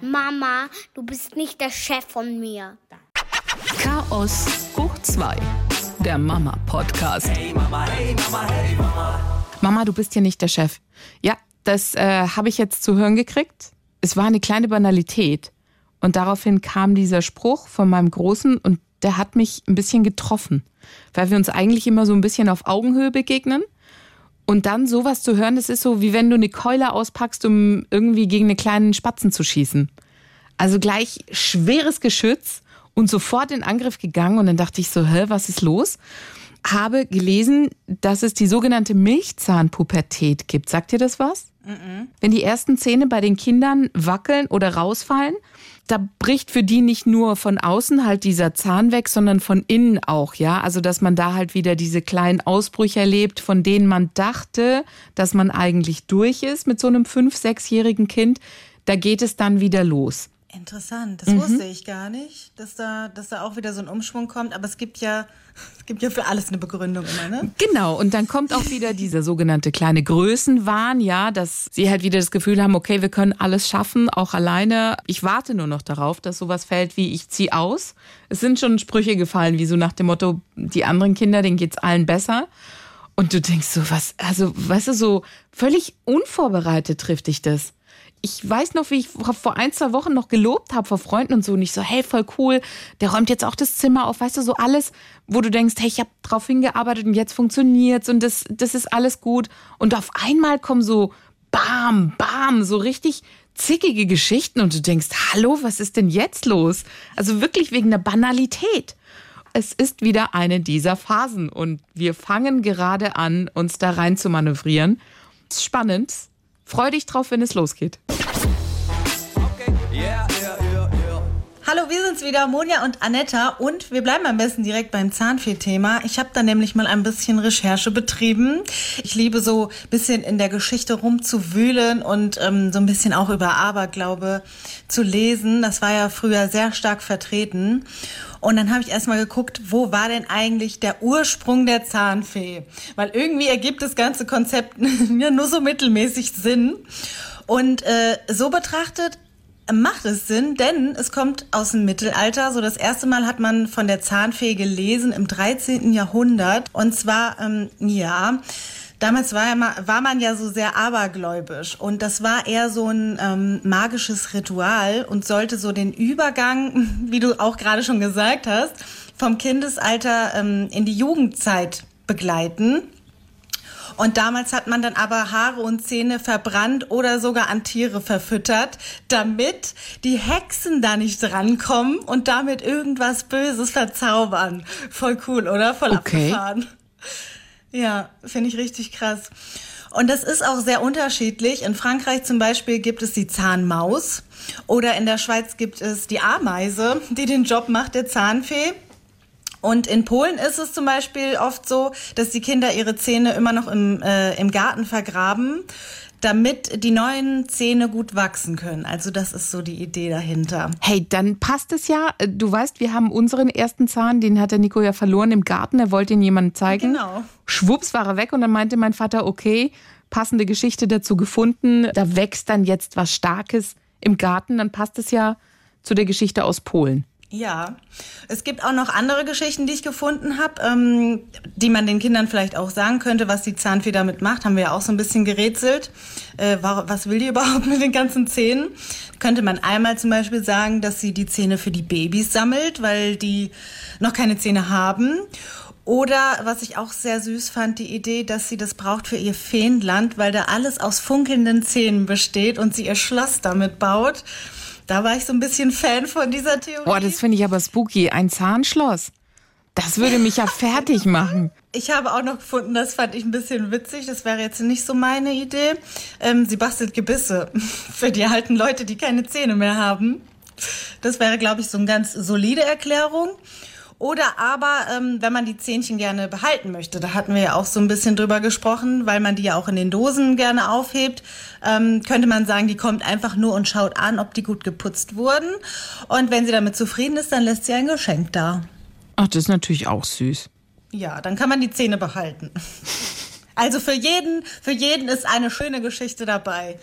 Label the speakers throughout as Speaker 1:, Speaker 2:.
Speaker 1: Mama, du bist nicht der Chef von mir.
Speaker 2: Chaos hoch 2. Der Mama-Podcast. Hey Mama, hey Mama, hey Mama. Mama, du bist ja nicht der Chef. Ja, das äh, habe ich jetzt zu hören gekriegt. Es war eine kleine Banalität. Und daraufhin kam dieser Spruch von meinem Großen und der hat mich ein bisschen getroffen, weil wir uns eigentlich immer so ein bisschen auf Augenhöhe begegnen. Und dann sowas zu hören, das ist so, wie wenn du eine Keule auspackst, um irgendwie gegen einen kleinen Spatzen zu schießen. Also gleich schweres Geschütz und sofort in Angriff gegangen. Und dann dachte ich so, hä, was ist los? Habe gelesen, dass es die sogenannte Milchzahnpubertät gibt. Sagt ihr das was? Mhm. Wenn die ersten Zähne bei den Kindern wackeln oder rausfallen, da bricht für die nicht nur von außen halt dieser Zahn weg, sondern von innen auch, ja. Also, dass man da halt wieder diese kleinen Ausbrüche erlebt, von denen man dachte, dass man eigentlich durch ist mit so einem fünf-, sechsjährigen Kind. Da geht es dann wieder los.
Speaker 3: Interessant, das mhm. wusste ich gar nicht, dass da, dass da auch wieder so ein Umschwung kommt. Aber es gibt ja, es gibt ja für alles eine Begründung immer, ne?
Speaker 2: Genau, und dann kommt auch wieder dieser sogenannte kleine Größenwahn, ja, dass sie halt wieder das Gefühl haben, okay, wir können alles schaffen, auch alleine. Ich warte nur noch darauf, dass sowas fällt wie ich zieh aus. Es sind schon Sprüche gefallen, wie so nach dem Motto, die anderen Kinder, denen geht's allen besser. Und du denkst so, was, also, weißt du, so völlig unvorbereitet trifft dich das ich weiß noch, wie ich vor ein, zwei Wochen noch gelobt habe vor Freunden und so. Und ich so, hey, voll cool, der räumt jetzt auch das Zimmer auf. Weißt du, so alles, wo du denkst, hey, ich habe drauf hingearbeitet und jetzt funktioniert's und das, das ist alles gut. Und auf einmal kommen so bam, bam, so richtig zickige Geschichten und du denkst, hallo, was ist denn jetzt los? Also wirklich wegen der Banalität. Es ist wieder eine dieser Phasen und wir fangen gerade an, uns da rein zu manövrieren. Spannend, Freu dich drauf, wenn es losgeht. Okay.
Speaker 3: Yeah, yeah, yeah, Hallo, wir sind's wieder, Monja und Anetta und wir bleiben am besten direkt beim Zahnfee-Thema. Ich habe da nämlich mal ein bisschen Recherche betrieben. Ich liebe so ein bisschen in der Geschichte rumzuwühlen und ähm, so ein bisschen auch über Aberglaube zu lesen. Das war ja früher sehr stark vertreten. Und dann habe ich erstmal geguckt, wo war denn eigentlich der Ursprung der Zahnfee? Weil irgendwie ergibt das ganze Konzept ja nur so mittelmäßig Sinn. Und äh, so betrachtet macht es Sinn, denn es kommt aus dem Mittelalter. So das erste Mal hat man von der Zahnfee gelesen im 13. Jahrhundert. Und zwar, ähm, ja, Damals war, war man ja so sehr abergläubisch und das war eher so ein ähm, magisches Ritual und sollte so den Übergang, wie du auch gerade schon gesagt hast, vom Kindesalter ähm, in die Jugendzeit begleiten. Und damals hat man dann aber Haare und Zähne verbrannt oder sogar an Tiere verfüttert, damit die Hexen da nicht drankommen und damit irgendwas Böses verzaubern. Voll cool, oder? Voll okay. abgefahren. Ja, finde ich richtig krass. Und das ist auch sehr unterschiedlich. In Frankreich zum Beispiel gibt es die Zahnmaus oder in der Schweiz gibt es die Ameise, die den Job macht der Zahnfee. Und in Polen ist es zum Beispiel oft so, dass die Kinder ihre Zähne immer noch im, äh, im Garten vergraben damit die neuen Zähne gut wachsen können. Also das ist so die Idee dahinter.
Speaker 2: Hey, dann passt es ja. Du weißt, wir haben unseren ersten Zahn, den hat der Nico ja verloren im Garten. Er wollte ihn jemandem zeigen. Genau. Schwupps war er weg und dann meinte mein Vater, okay, passende Geschichte dazu gefunden. Da wächst dann jetzt was Starkes im Garten. Dann passt es ja zu der Geschichte aus Polen.
Speaker 3: Ja, es gibt auch noch andere Geschichten, die ich gefunden habe, ähm, die man den Kindern vielleicht auch sagen könnte, was die Zahnfee damit macht. Haben wir ja auch so ein bisschen gerätselt. Äh, was will die überhaupt mit den ganzen Zähnen? Könnte man einmal zum Beispiel sagen, dass sie die Zähne für die Babys sammelt, weil die noch keine Zähne haben. Oder was ich auch sehr süß fand, die Idee, dass sie das braucht für ihr Feenland, weil da alles aus funkelnden Zähnen besteht und sie ihr Schloss damit baut. Da war ich so ein bisschen Fan von dieser Theorie.
Speaker 2: Boah, das finde ich aber spooky. Ein Zahnschloss. Das würde mich ja fertig machen.
Speaker 3: Ich habe auch noch gefunden, das fand ich ein bisschen witzig. Das wäre jetzt nicht so meine Idee. Ähm, sie bastelt Gebisse für die alten Leute, die keine Zähne mehr haben. Das wäre, glaube ich, so eine ganz solide Erklärung. Oder aber, ähm, wenn man die Zähnchen gerne behalten möchte, da hatten wir ja auch so ein bisschen drüber gesprochen, weil man die ja auch in den Dosen gerne aufhebt, ähm, könnte man sagen, die kommt einfach nur und schaut an, ob die gut geputzt wurden. Und wenn sie damit zufrieden ist, dann lässt sie ein Geschenk da.
Speaker 2: Ach, das ist natürlich auch süß.
Speaker 3: Ja, dann kann man die Zähne behalten. Also für jeden, für jeden ist eine schöne Geschichte dabei.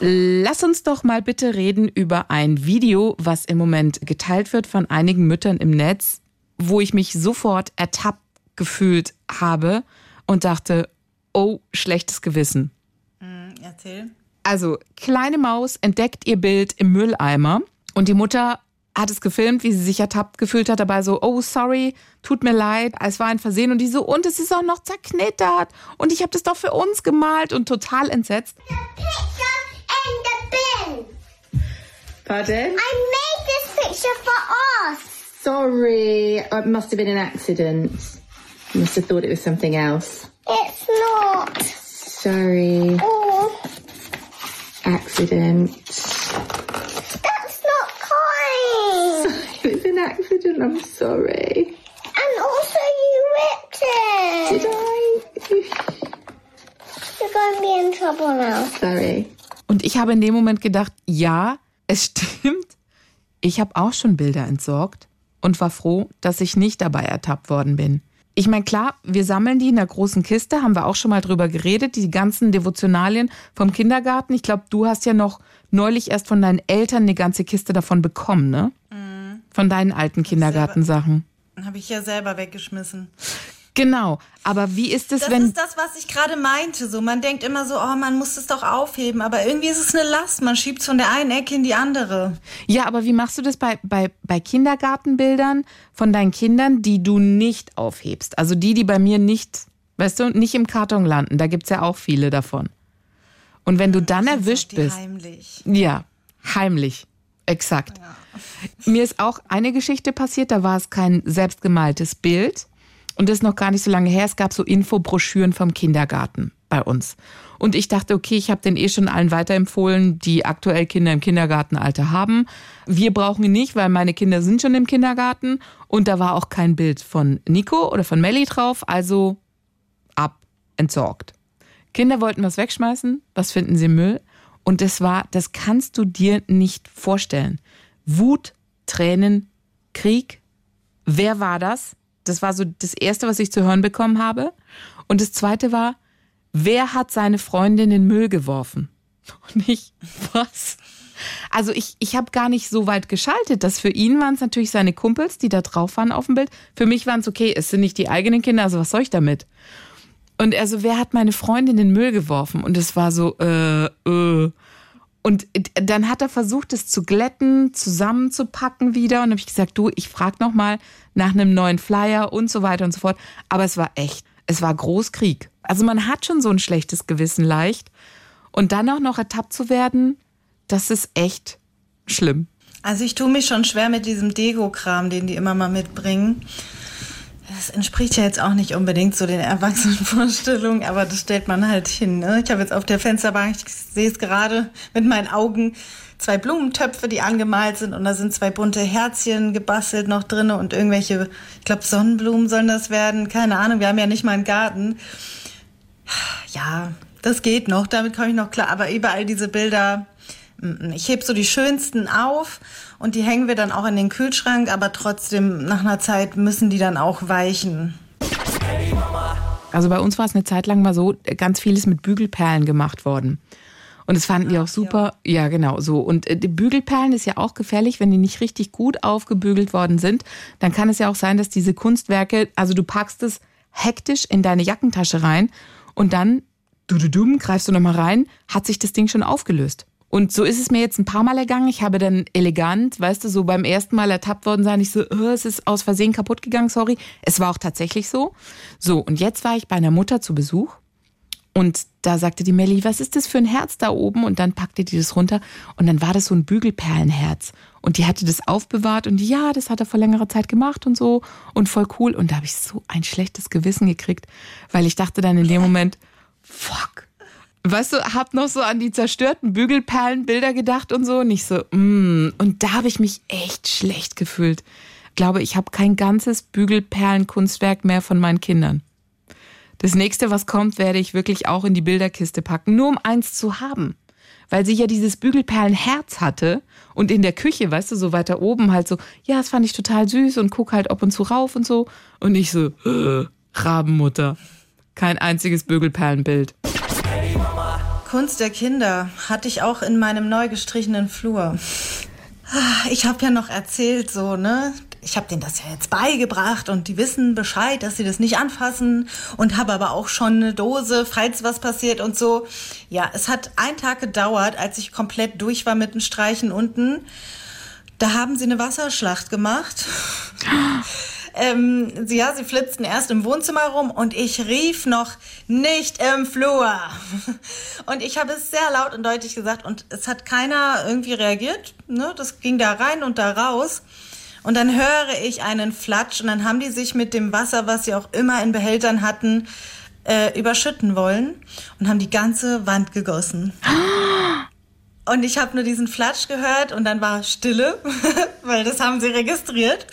Speaker 2: Lass uns doch mal bitte reden über ein Video, was im Moment geteilt wird von einigen Müttern im Netz, wo ich mich sofort ertappt gefühlt habe und dachte, oh, schlechtes Gewissen.
Speaker 3: Mm, erzähl.
Speaker 2: Also, kleine Maus entdeckt ihr Bild im Mülleimer und die Mutter hat es gefilmt, wie sie sich ertappt gefühlt hat, dabei so, oh, sorry, tut mir leid, es war ein Versehen und die so, und es ist auch noch zerknittert und ich habe das doch für uns gemalt und total entsetzt.
Speaker 4: The picture in the bin.
Speaker 5: Pardon?
Speaker 4: I made this picture for us.
Speaker 5: Sorry, it must have been an accident. I must have thought it was something else.
Speaker 4: It's not.
Speaker 5: Sorry,
Speaker 4: Oh,
Speaker 5: accident.
Speaker 4: that's not kind.
Speaker 5: It was an accident, I'm sorry.
Speaker 4: And also you ripped it.
Speaker 5: Did I?
Speaker 4: You're going to be in trouble now.
Speaker 5: Sorry.
Speaker 2: Ich habe in dem Moment gedacht, ja, es stimmt. Ich habe auch schon Bilder entsorgt und war froh, dass ich nicht dabei ertappt worden bin. Ich meine, klar, wir sammeln die in der großen Kiste, haben wir auch schon mal drüber geredet, die ganzen Devotionalien vom Kindergarten. Ich glaube, du hast ja noch neulich erst von deinen Eltern eine ganze Kiste davon bekommen, ne? Von deinen alten Kindergartensachen.
Speaker 3: Habe ich ja selber weggeschmissen.
Speaker 2: Genau. Aber wie ist es,
Speaker 3: Das
Speaker 2: wenn.
Speaker 3: ist das, was ich gerade meinte. So, man denkt immer so, oh, man muss es doch aufheben, aber irgendwie ist es eine Last. Man schiebt es von der einen Ecke in die andere.
Speaker 2: Ja, aber wie machst du das bei, bei, bei Kindergartenbildern von deinen Kindern, die du nicht aufhebst? Also die, die bei mir nicht, weißt du, nicht im Karton landen. Da gibt's ja auch viele davon. Und wenn du dann erwischt
Speaker 3: die
Speaker 2: bist.
Speaker 3: Heimlich.
Speaker 2: Ja, heimlich. Exakt. Mir ist auch eine Geschichte passiert, da war es kein selbstgemaltes Bild. Und das ist noch gar nicht so lange her. Es gab so Infobroschüren vom Kindergarten bei uns. Und ich dachte, okay, ich habe den eh schon allen weiterempfohlen, die aktuell Kinder im Kindergartenalter haben. Wir brauchen ihn nicht, weil meine Kinder sind schon im Kindergarten. Und da war auch kein Bild von Nico oder von Melly drauf. Also ab, entsorgt. Kinder wollten was wegschmeißen. Was finden sie Müll? Und das war, das kannst du dir nicht vorstellen. Wut, Tränen, Krieg. Wer war das? Das war so das Erste, was ich zu hören bekommen habe. Und das Zweite war, wer hat seine Freundin in den Müll geworfen? Und ich, was? Also ich, ich habe gar nicht so weit geschaltet. dass für ihn waren es natürlich seine Kumpels, die da drauf waren auf dem Bild. Für mich waren es okay, es sind nicht die eigenen Kinder, also was soll ich damit? Und er so, wer hat meine Freundin in den Müll geworfen? Und es war so, äh, äh. Und dann hat er versucht, es zu glätten, zusammenzupacken wieder. Und habe ich gesagt, du, ich frag noch mal nach einem neuen Flyer und so weiter und so fort. Aber es war echt, es war Großkrieg. Also man hat schon so ein schlechtes Gewissen leicht. Und dann auch noch ertappt zu werden, das ist echt schlimm.
Speaker 3: Also ich tue mich schon schwer mit diesem Deko-Kram, den die immer mal mitbringen. Das entspricht ja jetzt auch nicht unbedingt so den Erwachsenenvorstellungen, aber das stellt man halt hin. Ne? Ich habe jetzt auf der Fensterbank, ich sehe es gerade mit meinen Augen, zwei Blumentöpfe, die angemalt sind und da sind zwei bunte Herzchen gebastelt noch drin und irgendwelche, ich glaube Sonnenblumen sollen das werden, keine Ahnung, wir haben ja nicht mal einen Garten. Ja, das geht noch, damit komme ich noch klar, aber überall diese Bilder, mm, ich heb so die schönsten auf und die hängen wir dann auch in den Kühlschrank, aber trotzdem nach einer Zeit müssen die dann auch weichen.
Speaker 2: Also bei uns war es eine Zeit lang mal so, ganz vieles mit Bügelperlen gemacht worden. Und das fanden die auch super. Ja. genau, so. Und äh, die Bügelperlen ist ja auch gefährlich, wenn die nicht richtig gut aufgebügelt worden sind. Dann kann es ja auch sein, dass diese Kunstwerke, also du packst es hektisch in deine Jackentasche rein und dann, du, du, dumm, greifst du nochmal rein, hat sich das Ding schon aufgelöst. Und so ist es mir jetzt ein paar Mal ergangen. Ich habe dann elegant, weißt du, so beim ersten Mal ertappt worden sein, ich so, oh, es ist aus Versehen kaputt gegangen, sorry. Es war auch tatsächlich so. So, und jetzt war ich bei einer Mutter zu Besuch und da sagte die Melli, was ist das für ein Herz da oben? Und dann packte die das runter und dann war das so ein Bügelperlenherz. Und die hatte das aufbewahrt und ja, das hat er vor längerer Zeit gemacht und so und voll cool. Und da habe ich so ein schlechtes Gewissen gekriegt, weil ich dachte dann in dem Moment, fuck. Weißt du, hab noch so an die zerstörten Bügelperlenbilder gedacht und so. Und ich so, mm. Und da habe ich mich echt schlecht gefühlt. Ich glaube, ich habe kein ganzes Bügelperlenkunstwerk mehr von meinen Kindern. Das nächste, was kommt, werde ich wirklich auch in die Bilderkiste packen, nur um eins zu haben. Weil sie ja dieses Bügelperlenherz hatte und in der Küche, weißt du, so weiter oben halt so, ja, das fand ich total süß und guck halt ab und zu rauf und so. Und ich so, äh, Rabenmutter. Kein einziges Bügelperlenbild.
Speaker 3: Kunst der Kinder hatte ich auch in meinem neu gestrichenen Flur. Ah, ich habe ja noch erzählt, so, ne? Ich habe denen das ja jetzt beigebracht und die wissen Bescheid, dass sie das nicht anfassen und habe aber auch schon eine Dose, falls was passiert und so. Ja, es hat einen Tag gedauert, als ich komplett durch war mit den Streichen unten. Da haben sie eine Wasserschlacht gemacht. Ähm, sie, ja, sie flitzten erst im Wohnzimmer rum und ich rief noch nicht im Flur. Und ich habe es sehr laut und deutlich gesagt und es hat keiner irgendwie reagiert. Ne? Das ging da rein und da raus. Und dann höre ich einen Flatsch und dann haben die sich mit dem Wasser, was sie auch immer in Behältern hatten, äh, überschütten wollen und haben die ganze Wand gegossen. Und ich habe nur diesen Flatsch gehört und dann war Stille, weil das haben sie registriert.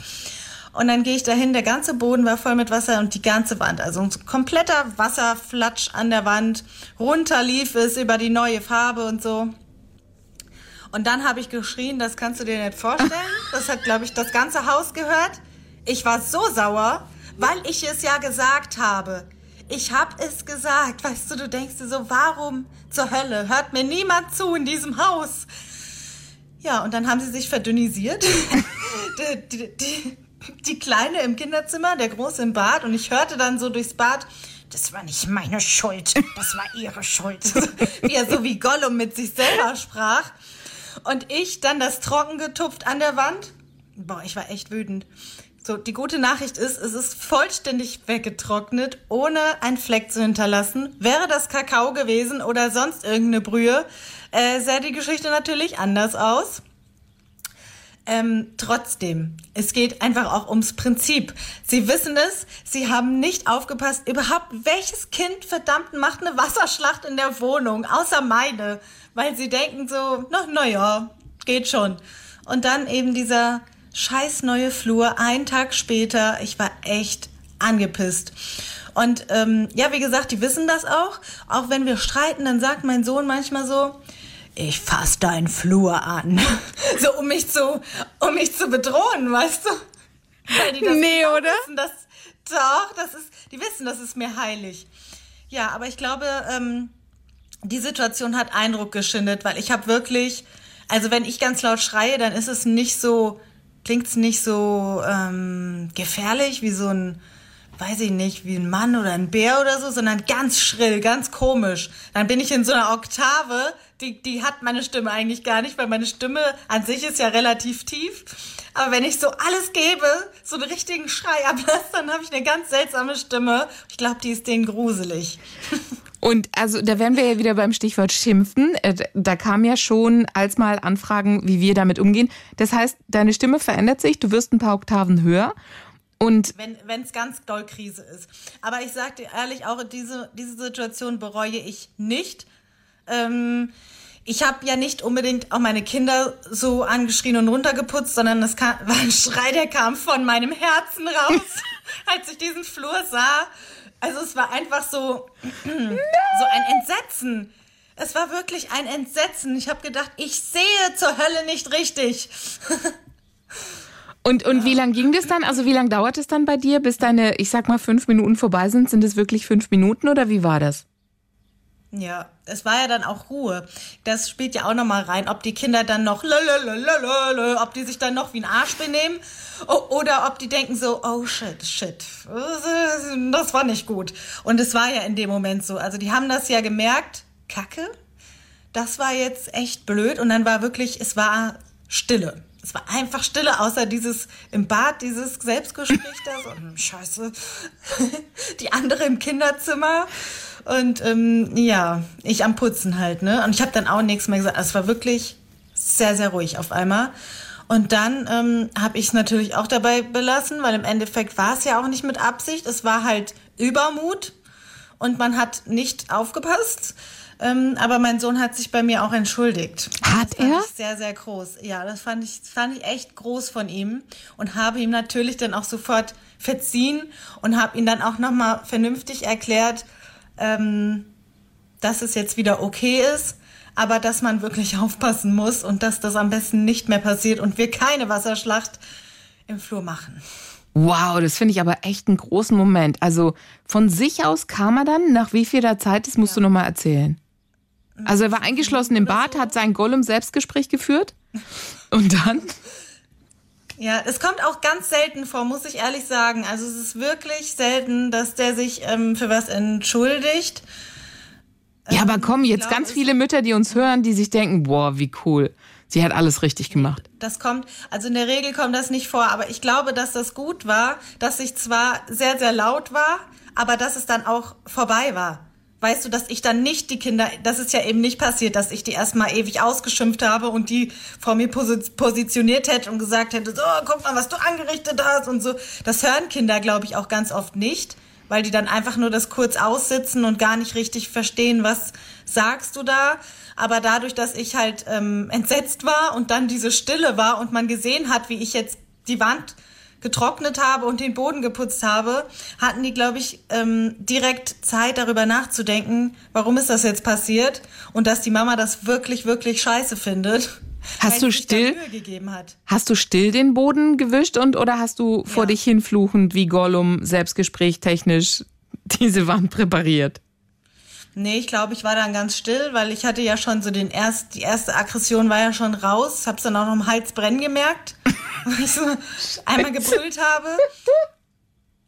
Speaker 3: Und dann gehe ich dahin, der ganze Boden war voll mit Wasser und die ganze Wand, also ein kompletter Wasserflatsch an der Wand. Runter lief es über die neue Farbe und so. Und dann habe ich geschrien, das kannst du dir nicht vorstellen. Das hat, glaube ich, das ganze Haus gehört. Ich war so sauer, weil ich es ja gesagt habe. Ich habe es gesagt. Weißt du, du denkst dir so, warum zur Hölle hört mir niemand zu in diesem Haus? Ja, und dann haben sie sich verdünnisiert. die, die, die, die Kleine im Kinderzimmer, der Große im Bad und ich hörte dann so durchs Bad, das war nicht meine Schuld, das war ihre Schuld. wie er so wie Gollum mit sich selber sprach. Und ich dann das Trocken getupft an der Wand. Boah, ich war echt wütend. So, die gute Nachricht ist, es ist vollständig weggetrocknet, ohne einen Fleck zu hinterlassen. Wäre das Kakao gewesen oder sonst irgendeine Brühe, äh, sähe die Geschichte natürlich anders aus. Ähm, trotzdem, es geht einfach auch ums Prinzip. Sie wissen es, sie haben nicht aufgepasst, überhaupt welches Kind verdammt macht eine Wasserschlacht in der Wohnung, außer meine, weil sie denken so, na, na ja, geht schon. Und dann eben dieser scheiß neue Flur, einen Tag später, ich war echt angepisst. Und ähm, ja, wie gesagt, die wissen das auch. Auch wenn wir streiten, dann sagt mein Sohn manchmal so, ich fass deinen Flur an. so, um mich zu, um mich zu bedrohen, weißt du?
Speaker 2: Weil die das nee, oder?
Speaker 3: Wissen, dass, doch, das ist, die wissen, das ist mir heilig. Ja, aber ich glaube, ähm, die Situation hat Eindruck geschindet, weil ich habe wirklich, also wenn ich ganz laut schreie, dann ist es nicht so, klingt's nicht so ähm, gefährlich wie so ein weiß ich nicht, wie ein Mann oder ein Bär oder so, sondern ganz schrill, ganz komisch. Dann bin ich in so einer Oktave, die, die hat meine Stimme eigentlich gar nicht, weil meine Stimme an sich ist ja relativ tief. Aber wenn ich so alles gebe, so einen richtigen Schrei ablasse, dann habe ich eine ganz seltsame Stimme. Ich glaube, die ist denen gruselig.
Speaker 2: Und also da wären wir ja wieder beim Stichwort Schimpfen. Äh, da kam ja schon als mal Anfragen, wie wir damit umgehen. Das heißt, deine Stimme verändert sich, du wirst ein paar Oktaven höher und
Speaker 3: wenn es ganz doll Krise ist. Aber ich sage dir ehrlich, auch diese, diese Situation bereue ich nicht. Ähm, ich habe ja nicht unbedingt auch meine Kinder so angeschrien und runtergeputzt, sondern das kam, war ein Schrei, der kam von meinem Herzen raus, als ich diesen Flur sah. Also es war einfach so, so ein Entsetzen. Es war wirklich ein Entsetzen. Ich habe gedacht, ich sehe zur Hölle nicht richtig.
Speaker 2: Und, und wie lang ging das dann? Also wie lange dauert es dann bei dir, bis deine, ich sag mal, fünf Minuten vorbei sind? Sind es wirklich fünf Minuten oder wie war das?
Speaker 3: Ja, es war ja dann auch Ruhe. Das spielt ja auch nochmal rein, ob die Kinder dann noch, lalalala, ob die sich dann noch wie ein Arsch benehmen oder ob die denken so, oh shit, shit, das war nicht gut. Und es war ja in dem Moment so. Also die haben das ja gemerkt, Kacke, das war jetzt echt blöd. Und dann war wirklich, es war Stille es war einfach Stille, außer dieses im Bad, dieses Selbstgespräch da, so, hm, scheiße, die andere im Kinderzimmer und ähm, ja, ich am Putzen halt, ne? Und ich habe dann auch nichts mehr gesagt. Es war wirklich sehr, sehr ruhig auf einmal. Und dann ähm, habe ich es natürlich auch dabei belassen, weil im Endeffekt war es ja auch nicht mit Absicht. Es war halt Übermut und man hat nicht aufgepasst. Ähm, aber mein Sohn hat sich bei mir auch entschuldigt.
Speaker 2: Hat er?
Speaker 3: Sehr, sehr groß. Ja, das fand ich, fand ich echt groß von ihm und habe ihm natürlich dann auch sofort verziehen und habe ihn dann auch nochmal vernünftig erklärt, ähm, dass es jetzt wieder okay ist, aber dass man wirklich aufpassen muss und dass das am besten nicht mehr passiert und wir keine Wasserschlacht im Flur machen.
Speaker 2: Wow, das finde ich aber echt einen großen Moment. Also von sich aus kam er dann, nach wie vieler Zeit, das musst ja. du nochmal erzählen. Also er war eingeschlossen im Bad, hat sein Gollum Selbstgespräch geführt und dann
Speaker 3: Ja, es kommt auch ganz selten vor, muss ich ehrlich sagen. Also es ist wirklich selten, dass der sich ähm, für was entschuldigt.
Speaker 2: Ja, aber komm, jetzt
Speaker 3: glaub,
Speaker 2: ganz viele Mütter, die uns hören, die sich denken, boah, wie cool. Sie hat alles richtig gemacht.
Speaker 3: Das kommt, also in der Regel kommt das nicht vor, aber ich glaube, dass das gut war, dass ich zwar sehr, sehr laut war, aber dass es dann auch vorbei war. Weißt du, dass ich dann nicht die Kinder, das ist ja eben nicht passiert, dass ich die erstmal ewig ausgeschimpft habe und die vor mir posi positioniert hätte und gesagt hätte, so, guck mal, was du angerichtet hast und so. Das hören Kinder, glaube ich, auch ganz oft nicht, weil die dann einfach nur das kurz aussitzen und gar nicht richtig verstehen, was sagst du da. Aber dadurch, dass ich halt ähm, entsetzt war und dann diese Stille war und man gesehen hat, wie ich jetzt die Wand getrocknet habe und den Boden geputzt habe, hatten die, glaube ich, ähm, direkt Zeit, darüber nachzudenken, warum ist das jetzt passiert und dass die Mama das wirklich, wirklich scheiße findet.
Speaker 2: Hast du still-. Hast du still den Boden gewischt und oder hast du vor
Speaker 3: Ja.
Speaker 2: dich hinfluchend wie Gollum Selbstgespräch technisch diese Wand präpariert?
Speaker 3: Nee, ich glaube, ich war dann ganz still, weil ich hatte ja schon so den erst, die erste Aggression war ja schon raus, hab's dann auch noch im Hals brennen gemerkt, weil ich so einmal gebrüllt habe.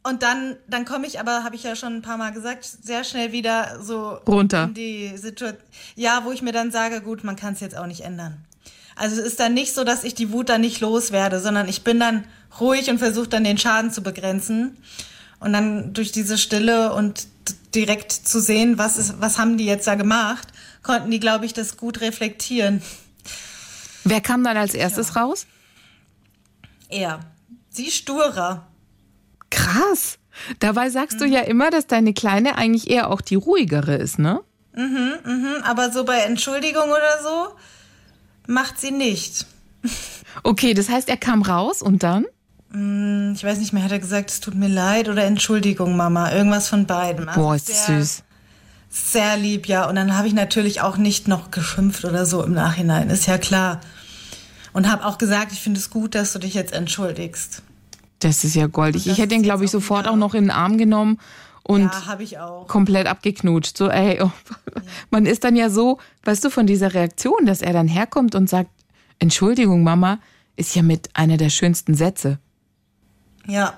Speaker 3: Und dann, dann komme ich aber, habe ich ja schon ein paar Mal gesagt, sehr schnell wieder so
Speaker 2: Runter.
Speaker 3: in die Situation, ja, wo ich mir dann sage, gut, man kann es jetzt auch nicht ändern. Also es ist dann nicht so, dass ich die Wut dann nicht loswerde, sondern ich bin dann ruhig und versuche dann den Schaden zu begrenzen. Und dann durch diese Stille und direkt zu sehen, was ist, was haben die jetzt da gemacht, konnten die, glaube ich, das gut reflektieren.
Speaker 2: Wer kam dann als erstes raus?
Speaker 3: Er. Sie sturer.
Speaker 2: Krass. Dabei sagst du ja immer, dass deine Kleine eigentlich eher auch die ruhigere ist, ne?
Speaker 3: Hm, Aber so bei Entschuldigung oder so macht sie nicht.
Speaker 2: Okay, das heißt, er kam raus und dann?
Speaker 3: Ich weiß nicht mehr, hat er gesagt, es tut mir leid oder Entschuldigung, Mama. Irgendwas von beidem. Also
Speaker 2: Boah, ist
Speaker 3: sehr,
Speaker 2: süß.
Speaker 3: Sehr lieb, ja. Und dann habe ich natürlich auch nicht noch geschimpft oder so im Nachhinein, ist ja klar. Und habe auch gesagt, ich finde es gut, dass du dich jetzt entschuldigst.
Speaker 2: Das ist ja goldig. Ich hätte ihn, glaube ich,
Speaker 3: auch
Speaker 2: sofort auch noch in den Arm genommen und
Speaker 3: ja, habe ich auch.
Speaker 2: komplett abgeknutscht. So, ey, oh. man ist dann ja so, weißt du, von dieser Reaktion, dass er dann herkommt und sagt, Entschuldigung, Mama, ist ja mit einer der schönsten Sätze.
Speaker 3: Ja.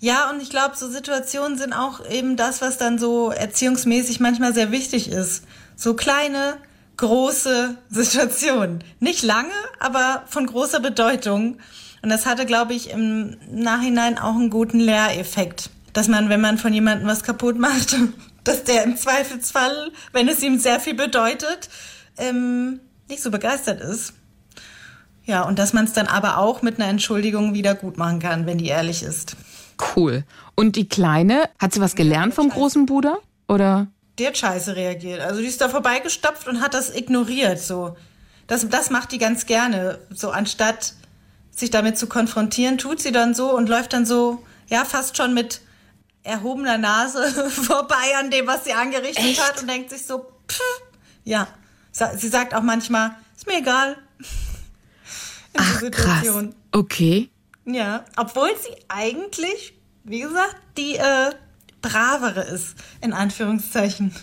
Speaker 3: Ja, und ich glaube, so Situationen sind auch eben das, was dann so erziehungsmäßig manchmal sehr wichtig ist. So kleine, große Situationen. Nicht lange, aber von großer Bedeutung. Und das hatte, glaube ich, im Nachhinein auch einen guten Lehreffekt. Dass man, wenn man von jemandem was kaputt macht, dass der im Zweifelsfall, wenn es ihm sehr viel bedeutet, ähm, nicht so begeistert ist. Ja, und dass man es dann aber auch mit einer Entschuldigung wieder gut machen kann, wenn die ehrlich ist.
Speaker 2: Cool. Und die Kleine, hat sie was gelernt vom großen Bruder? Oder?
Speaker 3: Die hat scheiße reagiert. Also die ist da vorbeigestopft und hat das ignoriert. So. Das, das macht die ganz gerne. So anstatt sich damit zu konfrontieren, tut sie dann so und läuft dann so, ja, fast schon mit erhobener Nase vorbei an dem, was sie angerichtet
Speaker 2: Echt?
Speaker 3: hat und denkt sich so, pff, ja. Sie sagt auch manchmal, ist mir egal. In
Speaker 2: Ach,
Speaker 3: so
Speaker 2: krass. Okay.
Speaker 3: Ja, obwohl sie eigentlich, wie gesagt, die äh, bravere ist, in Anführungszeichen.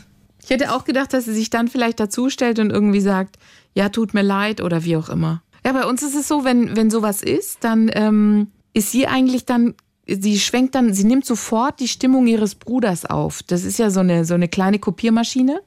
Speaker 2: Ich hätte auch gedacht, dass sie sich dann vielleicht dazustellt und irgendwie sagt, ja, tut mir leid oder wie auch immer. Ja, bei uns ist es so, wenn, wenn sowas ist, dann ähm, ist sie eigentlich dann, sie schwenkt dann, sie nimmt sofort die Stimmung ihres Bruders auf. Das ist ja so eine, so eine kleine Kopiermaschine.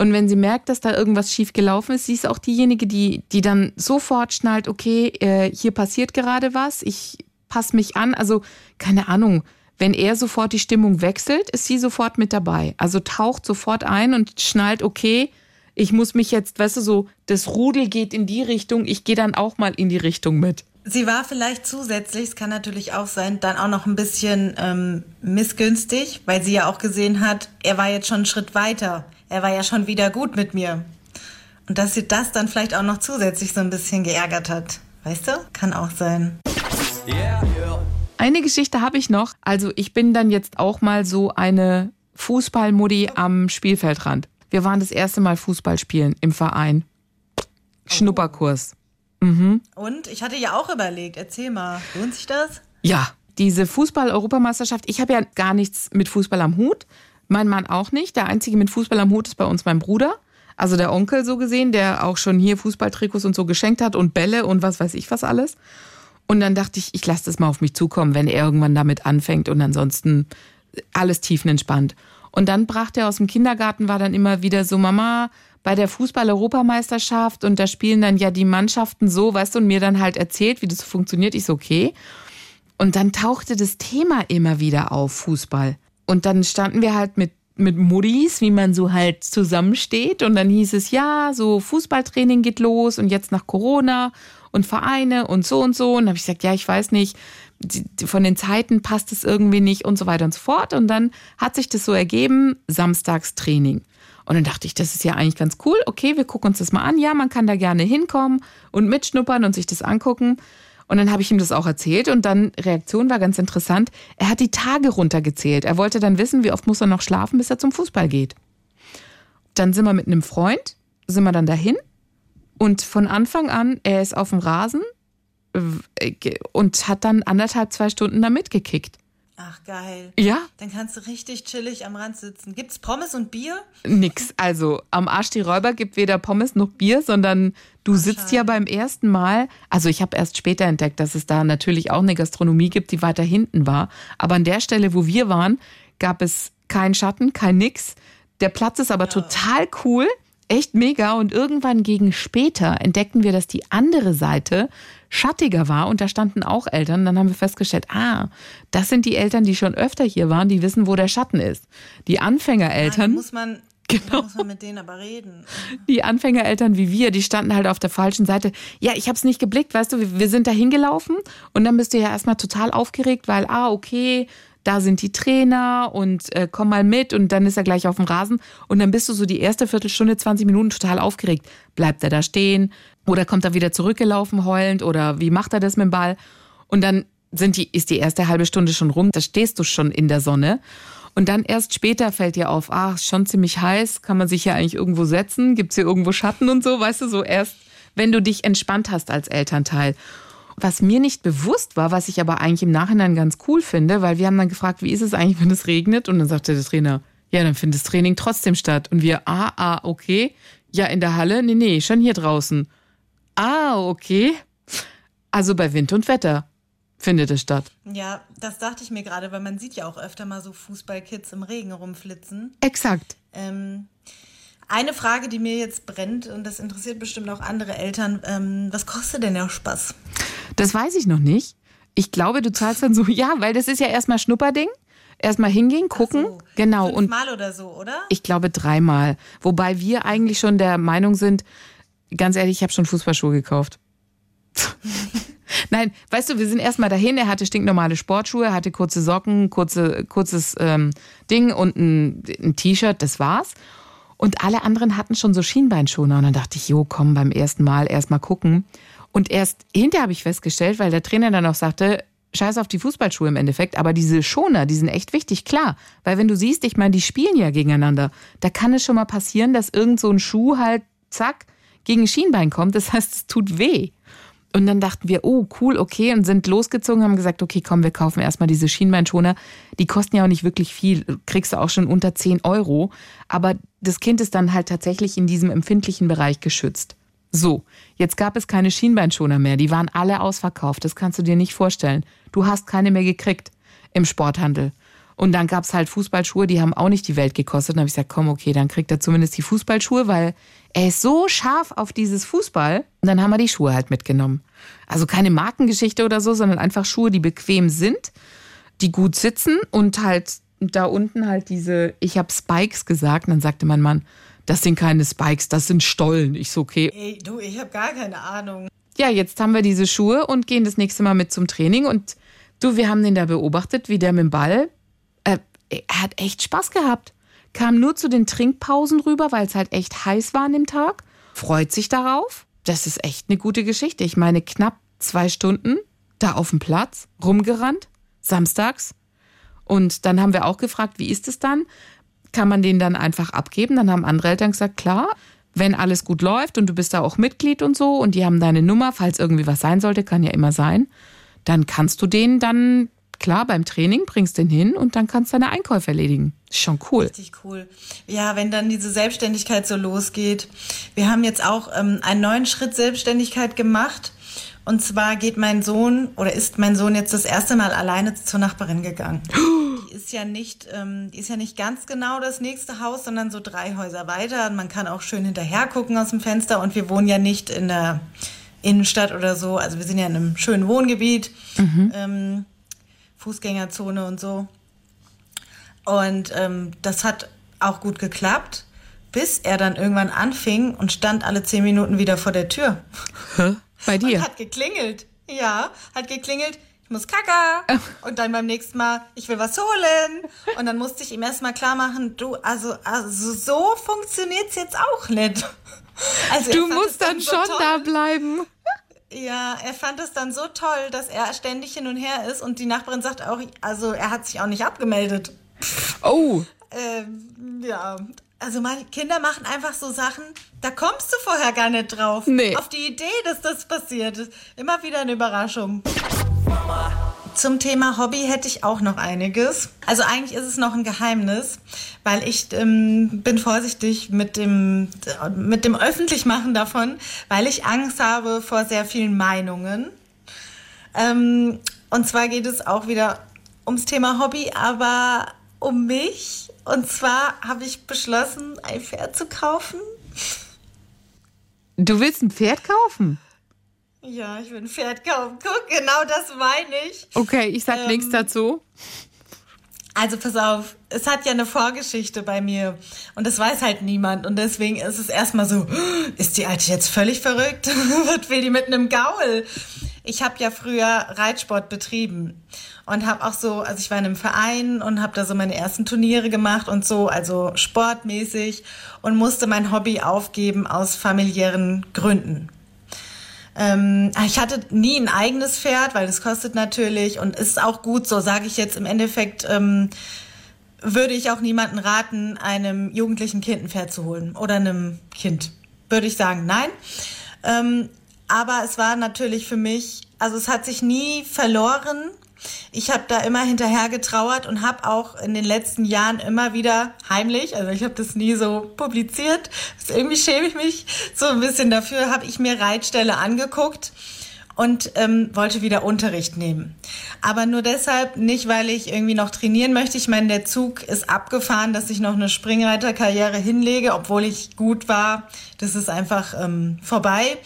Speaker 2: Und wenn sie merkt, dass da irgendwas schief gelaufen ist, sie ist auch diejenige, die, die dann sofort schnallt, okay, äh, hier passiert gerade was, ich passe mich an. Also, keine Ahnung, wenn er sofort die Stimmung wechselt, ist sie sofort mit dabei. Also taucht sofort ein und schnallt, okay, ich muss mich jetzt, weißt du, so, das Rudel geht in die Richtung, ich gehe dann auch mal in die Richtung mit.
Speaker 3: Sie war vielleicht zusätzlich, es kann natürlich auch sein, dann auch noch ein bisschen ähm, missgünstig, weil sie ja auch gesehen hat, er war jetzt schon einen Schritt weiter. Er war ja schon wieder gut mit mir. Und dass sie das dann vielleicht auch noch zusätzlich so ein bisschen geärgert hat. Weißt du? Kann auch sein.
Speaker 2: Eine Geschichte habe ich noch. Also ich bin dann jetzt auch mal so eine Fußballmuddi am Spielfeldrand. Wir waren das erste Mal Fußball spielen im Verein. Schnupperkurs.
Speaker 3: Und ich hatte ja auch überlegt, erzähl mal, lohnt sich das?
Speaker 2: Ja, diese Fußball-Europameisterschaft, ich habe ja gar nichts mit Fußball am Hut. Mein Mann auch nicht. Der einzige mit Fußball am Hut ist bei uns mein Bruder. Also der Onkel so gesehen, der auch schon hier Fußballtrikots und so geschenkt hat und Bälle und was weiß ich was alles. Und dann dachte ich, ich lasse das mal auf mich zukommen, wenn er irgendwann damit anfängt und ansonsten alles tiefenentspannt. Und dann brachte er aus dem Kindergarten, war dann immer wieder so, Mama, bei der Fußball-Europameisterschaft und da spielen dann ja die Mannschaften so, weißt du, und mir dann halt erzählt, wie das funktioniert. Ich so, okay. Und dann tauchte das Thema immer wieder auf, Fußball. Und dann standen wir halt mit mit Muddis, wie man so halt zusammensteht. Und dann hieß es, ja, so Fußballtraining geht los und jetzt nach Corona und Vereine und so und so. Und dann habe ich gesagt, ja, ich weiß nicht, von den Zeiten passt es irgendwie nicht und so weiter und so fort. Und dann hat sich das so ergeben, Samstagstraining. Und dann dachte ich, das ist ja eigentlich ganz cool. Okay, wir gucken uns das mal an. Ja, man kann da gerne hinkommen und mitschnuppern und sich das angucken. Und dann habe ich ihm das auch erzählt und dann Reaktion war ganz interessant. Er hat die Tage runtergezählt. Er wollte dann wissen, wie oft muss er noch schlafen, bis er zum Fußball geht. Dann sind wir mit einem Freund, sind wir dann dahin und von Anfang an, er ist auf dem Rasen äh, und hat dann anderthalb, zwei Stunden da mitgekickt.
Speaker 3: Ach, geil.
Speaker 2: Ja.
Speaker 3: Dann kannst du richtig chillig am Rand sitzen. Gibt's Pommes und Bier?
Speaker 2: Nix. Also am Arsch die Räuber gibt weder Pommes noch Bier, sondern du Ach, sitzt schade. ja beim ersten Mal. Also ich habe erst später entdeckt, dass es da natürlich auch eine Gastronomie gibt, die weiter hinten war. Aber an der Stelle, wo wir waren, gab es keinen Schatten, kein Nix. Der Platz ist aber ja. total cool echt mega. Und irgendwann gegen später entdeckten wir, dass die andere Seite schattiger war und da standen auch Eltern. Dann haben wir festgestellt, ah, das sind die Eltern, die schon öfter hier waren, die wissen, wo der Schatten ist. Die Anfängereltern.
Speaker 3: Ja, muss man Genau. muss man mit denen aber reden.
Speaker 2: Die Anfängereltern wie wir, die standen halt auf der falschen Seite. Ja, ich habe es nicht geblickt, weißt du, wir sind da hingelaufen und dann bist du ja erstmal total aufgeregt, weil, ah, okay, da sind die Trainer und äh, komm mal mit und dann ist er gleich auf dem Rasen und dann bist du so die erste Viertelstunde, 20 Minuten total aufgeregt. Bleibt er da stehen oder kommt er wieder zurückgelaufen heulend oder wie macht er das mit dem Ball? Und dann sind die, ist die erste halbe Stunde schon rum, da stehst du schon in der Sonne. Und dann erst später fällt dir auf, ach, schon ziemlich heiß, kann man sich ja eigentlich irgendwo setzen, gibt's hier irgendwo Schatten und so, weißt du, so erst, wenn du dich entspannt hast als Elternteil. Was mir nicht bewusst war, was ich aber eigentlich im Nachhinein ganz cool finde, weil wir haben dann gefragt, wie ist es eigentlich, wenn es regnet? Und dann sagte der Trainer, ja, dann findet das Training trotzdem statt. Und wir, ah, ah, okay. Ja, in der Halle? Nee, nee, schon hier draußen. Ah, okay. Also bei Wind und Wetter findet es statt.
Speaker 3: Ja, das dachte ich mir gerade, weil man sieht ja auch öfter mal so Fußballkids im Regen rumflitzen.
Speaker 2: Exakt.
Speaker 3: Ähm, eine Frage, die mir jetzt brennt, und das interessiert bestimmt auch andere Eltern, ähm, was kostet denn der Spaß?
Speaker 2: Das weiß ich noch nicht. Ich glaube, du zahlst dann so, ja, weil das ist ja erstmal Schnupperding. Erstmal hingehen, gucken. So, genau.
Speaker 3: Fünfmal und oder so, oder?
Speaker 2: Ich glaube dreimal. Wobei wir eigentlich schon der Meinung sind, ganz ehrlich, ich habe schon Fußballschuhe gekauft. Nein, weißt du, wir sind erstmal dahin. Er hatte stinknormale Sportschuhe, hatte kurze Socken, kurze, kurzes ähm, Ding und ein, ein T-Shirt, das war's. Und alle anderen hatten schon so Schienbeinschoner. Und dann dachte ich, jo, komm, beim ersten Mal erstmal gucken. Und erst hinterher habe ich festgestellt, weil der Trainer dann auch sagte, scheiß auf die Fußballschuhe im Endeffekt, aber diese Schoner, die sind echt wichtig, klar. Weil wenn du siehst, ich meine, die spielen ja gegeneinander. Da kann es schon mal passieren, dass irgend so ein Schuh halt, zack, gegen ein Schienbein kommt. Das heißt, es tut weh. Und dann dachten wir, oh, cool, okay, und sind losgezogen, haben gesagt, okay, komm, wir kaufen erstmal diese Schienbeinschoner. Die kosten ja auch nicht wirklich viel, kriegst du auch schon unter 10 Euro. Aber das Kind ist dann halt tatsächlich in diesem empfindlichen Bereich geschützt. So, jetzt gab es keine Schienbeinschoner mehr, die waren alle ausverkauft, das kannst du dir nicht vorstellen. Du hast keine mehr gekriegt im Sporthandel. Und dann gab es halt Fußballschuhe, die haben auch nicht die Welt gekostet. dann habe ich gesagt, komm, okay, dann kriegt er zumindest die Fußballschuhe, weil er ist so scharf auf dieses Fußball. Und dann haben wir die Schuhe halt mitgenommen. Also keine Markengeschichte oder so, sondern einfach Schuhe, die bequem sind, die gut sitzen und halt da unten halt diese, ich habe Spikes gesagt. Und dann sagte mein Mann, das sind keine Spikes, das sind Stollen. Ich so, okay.
Speaker 3: Ey, du, ich habe gar keine Ahnung.
Speaker 2: Ja, jetzt haben wir diese Schuhe und gehen das nächste Mal mit zum Training. Und du, wir haben den da beobachtet, wie der mit dem Ball, er hat echt Spaß gehabt. Kam nur zu den Trinkpausen rüber, weil es halt echt heiß war an dem Tag. Freut sich darauf. Das ist echt eine gute Geschichte. Ich meine, knapp zwei Stunden da auf dem Platz, rumgerannt, samstags. Und dann haben wir auch gefragt, wie ist es dann? Kann man den dann einfach abgeben? Dann haben andere Eltern gesagt, klar, wenn alles gut läuft und du bist da auch Mitglied und so und die haben deine Nummer, falls irgendwie was sein sollte, kann ja immer sein, dann kannst du den dann, klar, beim Training bringst den hin und dann kannst du deine Einkäufe erledigen. Schon cool.
Speaker 3: Richtig cool. Ja, wenn dann diese Selbstständigkeit so losgeht. Wir haben jetzt auch ähm, einen neuen Schritt Selbstständigkeit gemacht. Und zwar geht mein Sohn oder ist mein Sohn jetzt das erste Mal alleine zur Nachbarin gegangen. Die ist ja nicht, ähm, die ist ja nicht ganz genau das nächste Haus, sondern so drei Häuser weiter. Man kann auch schön hinterher gucken aus dem Fenster. Und wir wohnen ja nicht in der Innenstadt oder so. Also wir sind ja in einem schönen Wohngebiet, mhm. ähm, Fußgängerzone und so. Und ähm, das hat auch gut geklappt, bis er dann irgendwann anfing und stand alle zehn Minuten wieder vor der Tür.
Speaker 2: Hä? Bei dir?
Speaker 3: Und hat geklingelt. Ja, hat geklingelt. Ich muss kacker. Und dann beim nächsten Mal, ich will was holen. Und dann musste ich ihm erstmal klar machen, du, also, also so funktioniert's jetzt auch nicht.
Speaker 2: Also du musst dann, dann so schon toll. da bleiben.
Speaker 3: Ja, er fand es dann so toll, dass er ständig hin und her ist und die Nachbarin sagt auch, also er hat sich auch nicht abgemeldet.
Speaker 2: Oh.
Speaker 3: Ähm, ja, also meine Kinder machen einfach so Sachen, da kommst du vorher gar nicht drauf.
Speaker 2: Nee.
Speaker 3: Auf die Idee, dass das passiert. Immer wieder eine Überraschung. Zum Thema Hobby hätte ich auch noch einiges. Also eigentlich ist es noch ein Geheimnis, weil ich ähm, bin vorsichtig mit dem, mit dem Öffentlichmachen davon, weil ich Angst habe vor sehr vielen Meinungen. Ähm, und zwar geht es auch wieder ums Thema Hobby, aber um mich. Und zwar habe ich beschlossen, ein Pferd zu kaufen.
Speaker 2: Du willst ein Pferd kaufen?
Speaker 3: Ja, ich ein Pferd kaufen. Guck, genau das meine ich.
Speaker 2: Okay, ich sag ähm, nichts dazu.
Speaker 3: Also pass auf, es hat ja eine Vorgeschichte bei mir und das weiß halt niemand und deswegen ist es erstmal so, ist die Alte jetzt völlig verrückt? Was will die mit einem Gaul? Ich habe ja früher Reitsport betrieben und habe auch so, also ich war in einem Verein und habe da so meine ersten Turniere gemacht und so, also sportmäßig und musste mein Hobby aufgeben aus familiären Gründen. Ähm, ich hatte nie ein eigenes Pferd, weil das kostet natürlich und ist auch gut, so sage ich jetzt im Endeffekt. Ähm, würde ich auch niemanden raten, einem jugendlichen Kind ein Pferd zu holen oder einem Kind. Würde ich sagen, nein. Ähm, aber es war natürlich für mich, also es hat sich nie verloren. Ich habe da immer hinterher getrauert und habe auch in den letzten Jahren immer wieder heimlich, also ich habe das nie so publiziert, also irgendwie schäme ich mich so ein bisschen dafür, habe ich mir Reitstelle angeguckt und ähm, wollte wieder Unterricht nehmen. Aber nur deshalb, nicht weil ich irgendwie noch trainieren möchte. Ich meine, der Zug ist abgefahren, dass ich noch eine Springreiterkarriere hinlege, obwohl ich gut war. Das ist einfach ähm, vorbei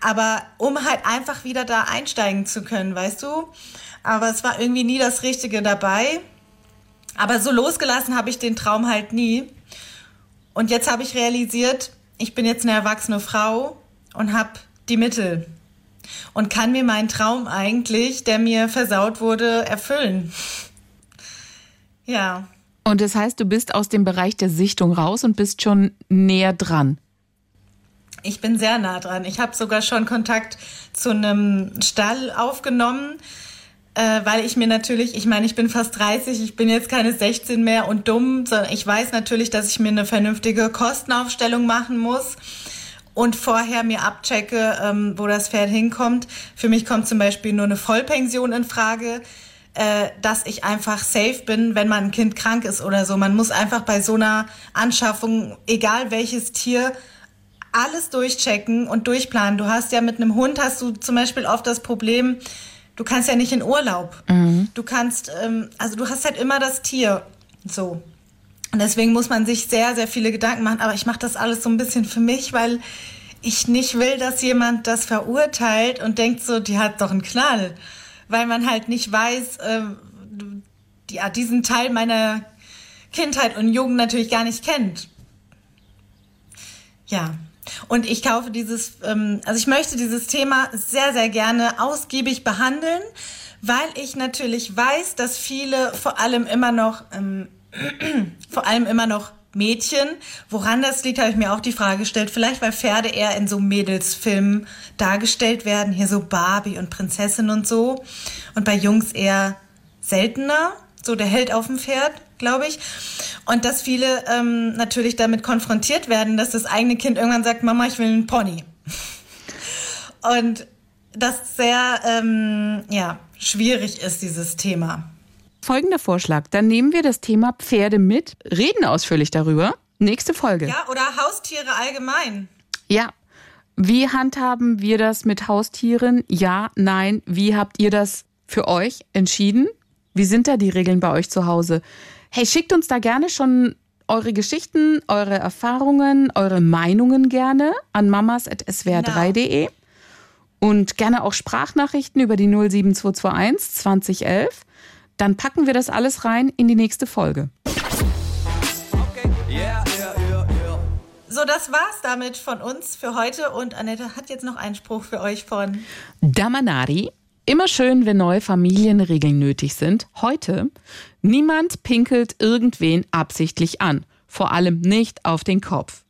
Speaker 3: aber um halt einfach wieder da einsteigen zu können, weißt du? Aber es war irgendwie nie das Richtige dabei. Aber so losgelassen habe ich den Traum halt nie. Und jetzt habe ich realisiert, ich bin jetzt eine erwachsene Frau und habe die Mittel und kann mir meinen Traum eigentlich, der mir versaut wurde, erfüllen. Ja.
Speaker 2: Und das heißt, du bist aus dem Bereich der Sichtung raus und bist schon näher dran.
Speaker 3: Ich bin sehr nah dran. Ich habe sogar schon Kontakt zu einem Stall aufgenommen, äh, weil ich mir natürlich, ich meine, ich bin fast 30, ich bin jetzt keine 16 mehr und dumm, sondern ich weiß natürlich, dass ich mir eine vernünftige Kostenaufstellung machen muss und vorher mir abchecke, ähm, wo das Pferd hinkommt. Für mich kommt zum Beispiel nur eine Vollpension in Frage äh, dass ich einfach safe bin, wenn mein Kind krank ist oder so. Man muss einfach bei so einer Anschaffung, egal welches Tier, alles durchchecken und durchplanen. Du hast ja mit einem Hund hast du zum Beispiel oft das Problem, du kannst ja nicht in Urlaub. Mhm. Du kannst, ähm, also du hast halt immer das Tier. So. Und deswegen muss man sich sehr, sehr viele Gedanken machen. Aber ich mache das alles so ein bisschen für mich, weil ich nicht will, dass jemand das verurteilt und denkt so, die hat doch einen Knall. Weil man halt nicht weiß, äh, ja, diesen Teil meiner Kindheit und Jugend natürlich gar nicht kennt. Ja, und ich kaufe dieses, ähm, also ich möchte dieses Thema sehr, sehr gerne ausgiebig behandeln, weil ich natürlich weiß, dass viele vor allem immer noch, ähm, vor allem immer noch Mädchen. Woran das liegt, habe ich mir auch die Frage gestellt. Vielleicht, weil Pferde eher in so Mädelsfilmen dargestellt werden. Hier so Barbie und Prinzessin und so. Und bei Jungs eher seltener. So der Held auf dem Pferd glaube ich. Und dass viele ähm, natürlich damit konfrontiert werden, dass das eigene Kind irgendwann sagt, Mama, ich will einen Pony. Und das sehr ähm, ja, schwierig ist, dieses Thema.
Speaker 2: folgender Vorschlag. Dann nehmen wir das Thema Pferde mit, reden ausführlich darüber. Nächste Folge.
Speaker 3: Ja, oder Haustiere allgemein.
Speaker 2: Ja. Wie handhaben wir das mit Haustieren? Ja, nein. Wie habt ihr das für euch entschieden? Wie sind da die Regeln bei euch zu Hause? Hey, schickt uns da gerne schon eure Geschichten, eure Erfahrungen, eure Meinungen gerne an mamas.swr3.de und gerne auch Sprachnachrichten über die 07221 2011. Dann packen wir das alles rein in die nächste Folge.
Speaker 3: So, das war's damit von uns für heute und Annette hat jetzt noch einen Spruch für euch von
Speaker 2: Damanari. Immer schön, wenn neue Familienregeln nötig sind. Heute, niemand pinkelt irgendwen absichtlich an. Vor allem nicht auf den Kopf.